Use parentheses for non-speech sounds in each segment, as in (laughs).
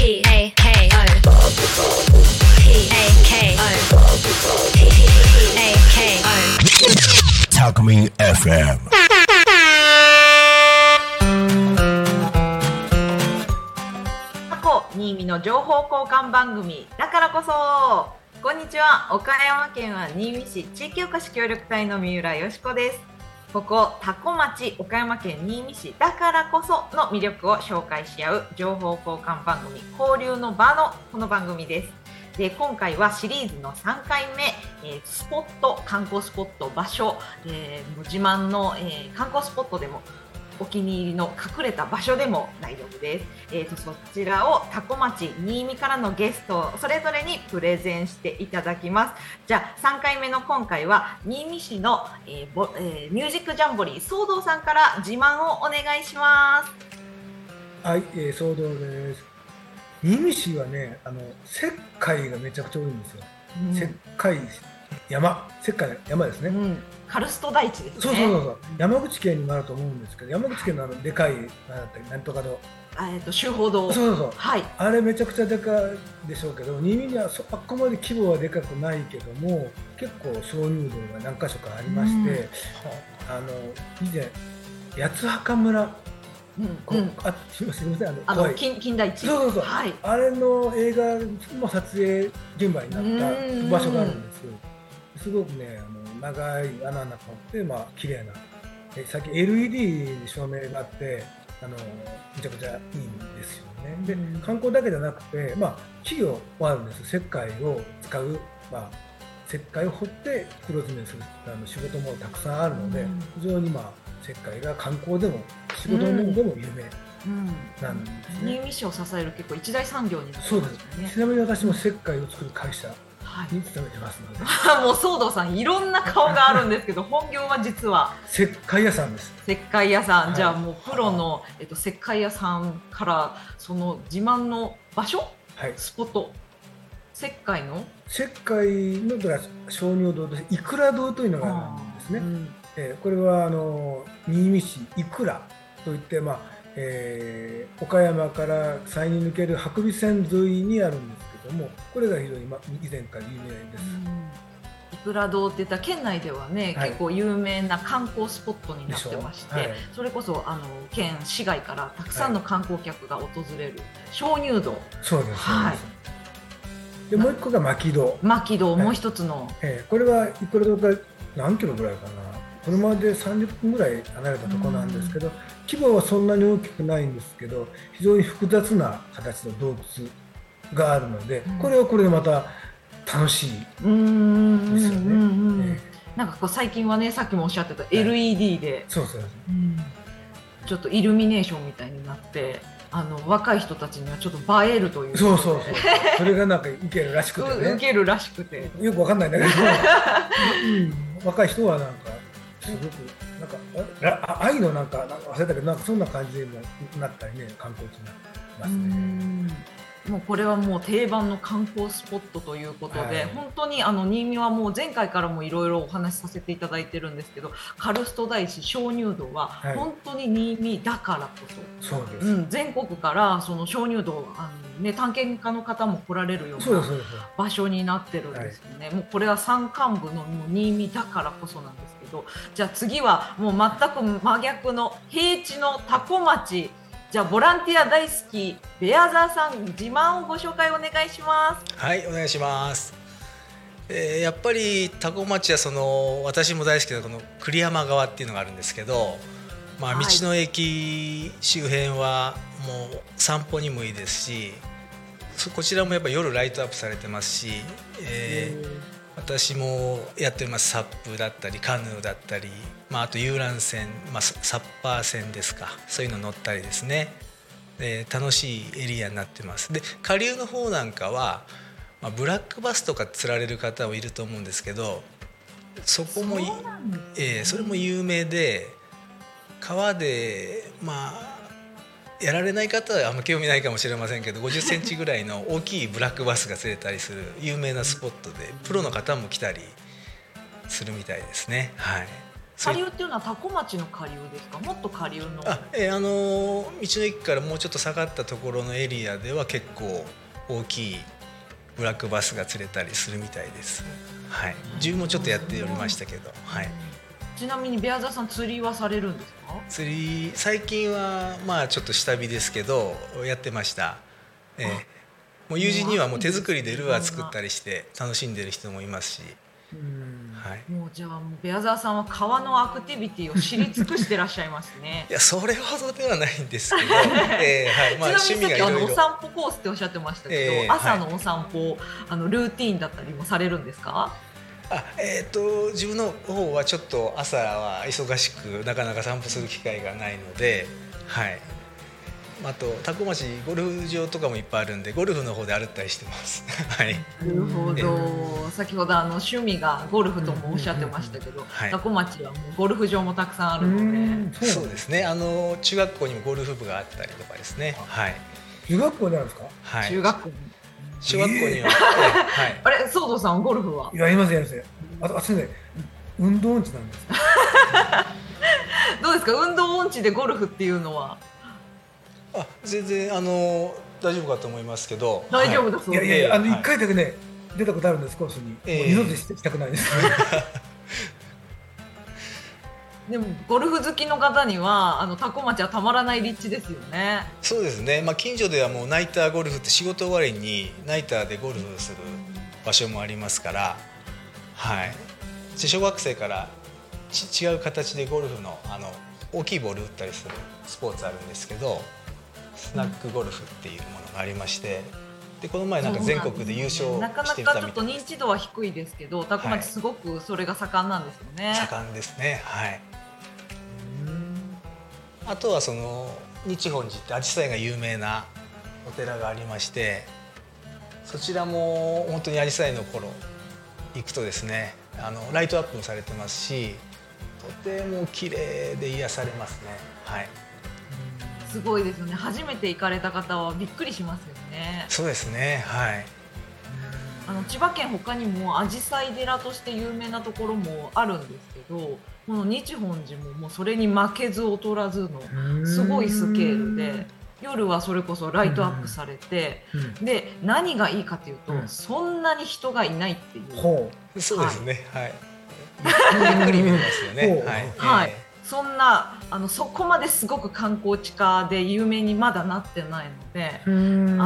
P A K O P A K O P A K O Talkme FM. 過去新見の情報交換番組だからこそ。こんにちは。岡山県は新見市地域おこし協力隊の三浦よしこです。ここ多古町岡山県新見市だからこその魅力を紹介し合う情報交換番組交流の場のこの番組です。で今回はシリーズの3回目、えースポット観光スポット場所、えー自慢の、えー観光スポットでもお気に入りの隠れた場所でも大丈夫です。えー、とそちらを多古町新見からのゲストそれぞれにプレゼンしていただきます。じゃあ3回目の今回は新見市の、えーぼえーミュージックジャンボリー騒動さんから自慢をお願いします。はい、えー、騒動です。新見市はね、あの石灰がめちゃくちゃ多いんですよ。石灰山、石灰の山ですね。うん、カルスト大地ですね。そうそうそうそう。山口県にもあると思うんですけど、山口県のあのでかいなんだなんとかの、あえっ、と修法堂。そうそうそう。はい。あれめちゃくちゃでかいでしょうけど、新見にはそあっこまで規模はでかくないけども、結構鍾乳洞が何箇所かありまして、あの以前八つ墓村、うんこうんあすみませんすみませんあのあの近近代地。そうそうそうはい。あれの映画の撮影現場になった場所があるんですよ。すごくね、あの長い穴の中で、まあ綺麗な。え最近 LED 照明があって、あのめちゃくちゃいいんですよね。でうん、観光だけじゃなくて、まあ企業はあるんです。石灰を使う、まあ石灰を掘って黒詰めするあの仕事もたくさんあるので、うん非常にまあ石灰が観光でも仕事の面でも有名うん。なんですね。新見市を支える結構一大産業になってそうでますよねす。。ちなみに私も石灰を作る会社はい。に勤めてますので、(laughs) もう騒動さんいろんな顔があるんですけど本業は実は。石灰屋さんです。石灰屋さん、はい。じゃあもうプロの、えっと、石灰屋さんからその自慢の場所？はい。スポット？石灰の？石灰のだから鍾乳洞としていくら堂というのがあるんですね。うん。えーこれはあの新見市いくらといってまあ、えー岡山から山陰に抜ける白尾線沿いにあるんです。けども、これが非常にま以前から有名です。いくら堂って言ったら県内ではね、はい。結構有名な観光スポットになってまして、はい。それこそあの県市外からたくさんの観光客が訪れる鍾乳洞。そうです。はい。でもう一個が牧堂。牧堂、はい。もう一つの。えーこれはいくら堂から何キロぐらいかな。車で30分ぐらい離れたところなんですけど、規模はそんなに大きくないんですけど非常に複雑な形の洞窟があるので、うん。これはこれでまた楽しいですよね。なんかこう最近はねさっきもおっしゃってた LED で、ーそうそうちょっとイルミネーションみたいになってあの若い人たちにはちょっと映えるというそうそうそう (laughs) それがなんかいけるらしくてうね受けるらしくて。よくわかんないんだけど、(laughs) うん、若い人はなんかすごくなんかああ愛のなんかなんか忘れたけどなんかそんな感じにもなったりね観光地になってますね。もうこれはもう定番の観光スポットということで、はい。本当にあの新見はもう前回からもいろいろお話しさせていただいてるんですけどカルスト大師鍾乳洞ははい。本当に新見だからこそ、そうです。うん、全国からその鍾乳洞あの、ね、探検家の方も来られるような。場所になってるんですよね、もうこれは山間部のもう新見だからこそなんですけどじゃあ次はもう全く真逆の平地の多古町じゃあボランティア大好きベアザーさん自慢をご紹介お願いします。はいお願いします、えーやっぱり多古町はその私も大好きなこの栗山川っていうのがあるんですけど、まあ、はい。道の駅周辺はもう散歩にもいいですしそこちらもやっぱ夜ライトアップされてますし、えー私もやってます。サップだったりカヌーだったり、まあ、あと遊覧船、まあ、ササッパー船ですか。そういうの乗ったりですね。で楽しいエリアになってます。で下流の方なんかは、まあ、ブラックバスとか釣られる方もいると思うんですけどそこもいそねえーそれも有名で川でまあやられない方はあんま興味ないかもしれませんけど50センチぐらいの大きいブラックバスが釣れたりする有名なスポットでプロの方も来たりするみたいですね。はい、下流っていうのは多古町の下流ですか？もっと下流の。あ、えー、あの道の駅からもうちょっと下がったところのエリアでは結構大きいブラックバスが釣れたりするみたいです。はい。自分もちょっとやっておりましたけどはいちなみにベアザーさん釣りはされるんですか？釣り最近はまあちょっと下火ですけどやってました。えー、もう友人にはもう手作りでルアー作ったりして楽しんでる人もいますし。はい、もうじゃあもうベアザーさんは川のアクティビティを知り尽くしてらっしゃいますね。(laughs) いやそれほどではないんですけど、(laughs) えーはい。まあ、ちなみにさっきあのお散歩コースっておっしゃってましたけど、えー、朝のお散歩、はい、あのルーティンだったりもされるんですか？あえーと、と自分の方はちょっと朝は忙しくなかなか散歩する機会がないので、はい、あと多古町ゴルフ場とかもいっぱいあるんでゴルフの方で歩ったりしてます。(laughs) はい。なるほど。先ほどあの趣味がゴルフともおっしゃってましたけど、多古町はもうゴルフ場もたくさんあるので。そうですね。あの中学校にもゴルフ部があったりとかですね。はい。中学校にあるんですか？はい。中学校に。中学校には。はい。あれ、ソードさんゴルフは？やりますやります。あとあすみません。運動音痴なんです。どうですか？運動音痴でゴルフっていうのは？あ全然あの大丈夫かと思いますけど大丈夫だそういやいやあの一回だけね、出たことあるんですコースに、えー、二度としたくないです (laughs) でもゴルフ好きの方にはあのタコ町はたまらない立地ですよね。そうですね、まあ、近所ではもうナイターゴルフって仕事終わりにナイターでゴルフする場所もありますから。はい。小学生からち違う形でゴルフのあの大きいボール打ったりするスポーツあるんですけどスナックゴルフっていうものがありまして。でこの前なんか全国で優勝してたみたいなかなかちょっと認知度は低いですけど多古町すごくそれが盛んなんですよね、はい、盛んですね。はいあとはその日本寺ってアジサイが有名なお寺がありましてそちらも本当にアジサイの頃行くとですねあのライトアップもされてますしとても綺麗で癒されますね。はい。すごいですよね。初めて行かれた方はびっくりしますよね。そうですね。はい。あの千葉県他にも紫陽花寺として有名なところもあるんですけどこの日本寺ももうそれに負けず劣らずのすごいスケールで夜はそれこそライトアップされて、で何がいいかというと、そんなに人がいないっていう。そうですね、はい、ゆっくり見ますよね。はい、はい。そんなあのそこまですごく観光地化で有名にまだなってないのであ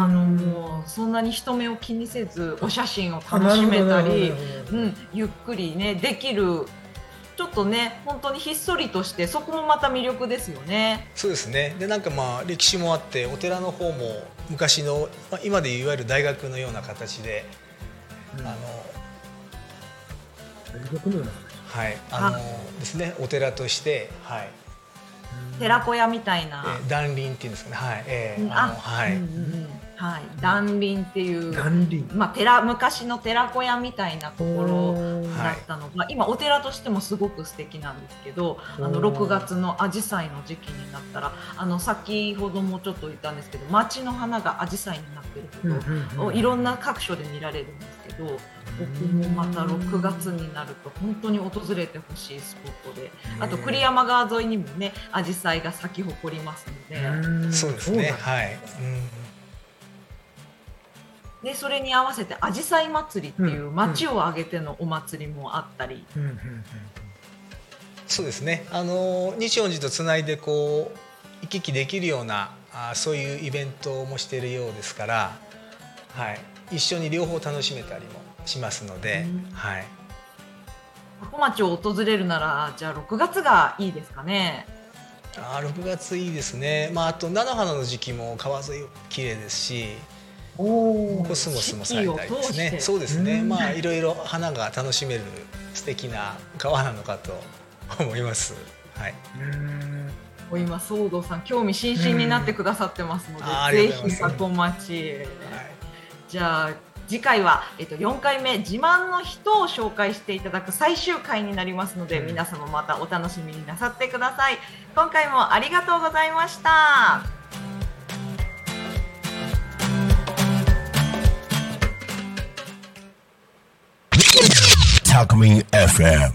のもうそんなに人目を気にせずお写真を楽しめたり、うん、ゆっくりねできるちょっとね本当にひっそりとしてそこもまた魅力ですよね。そうですね。でなんかまあ歴史もあってお寺の方も昔の、まあ、今でいわゆる大学のような形で、うん、あの大学のようなはい。あのですね。お寺としてはい寺子屋みたいな、えー、断林っていうんですかね。はい、えー、あのはい、うんうんはい、断林っていう。まあ、寺昔の寺子屋みたいなところだったのが、はい、今お寺としてもすごく素敵なんですけどあの6月の紫陽花の時期になったらあの先ほどもちょっと言ったんですけど町の花が紫陽花になってることをいろんな各所で見られるんですけど僕もまた6月になると本当に訪れてほしいスポットで。あと栗山川沿いにもね紫陽花が咲き誇りますので。そうですね。はい、うん。でそれに合わせてあじさい祭りっていう町を挙げてのお祭りもあったり、うんうん、そうですね。あの日本寺とつないでこう行き来できるようなあそういうイベントもしているようですから、はい、一緒に両方楽しめたりもしますので、うん、はい。小町を訪れるならじゃあ6月がいいですかね？あ6月いいですね、まあ、あと菜の花の時期も川沿い綺麗ですしコスモスもされたりですね。そうですね。まあいろいろ花が楽しめる素敵な川なのかと (laughs) 思います。はい。今騒動さん興味津々になってくださってますので、ぜひ佐古町へ、はい、じゃあ次回は、えっと、4回目自慢の人を紹介していただく最終回になりますので、うん、皆様またお楽しみになさってください。今回もありがとうございました。FM.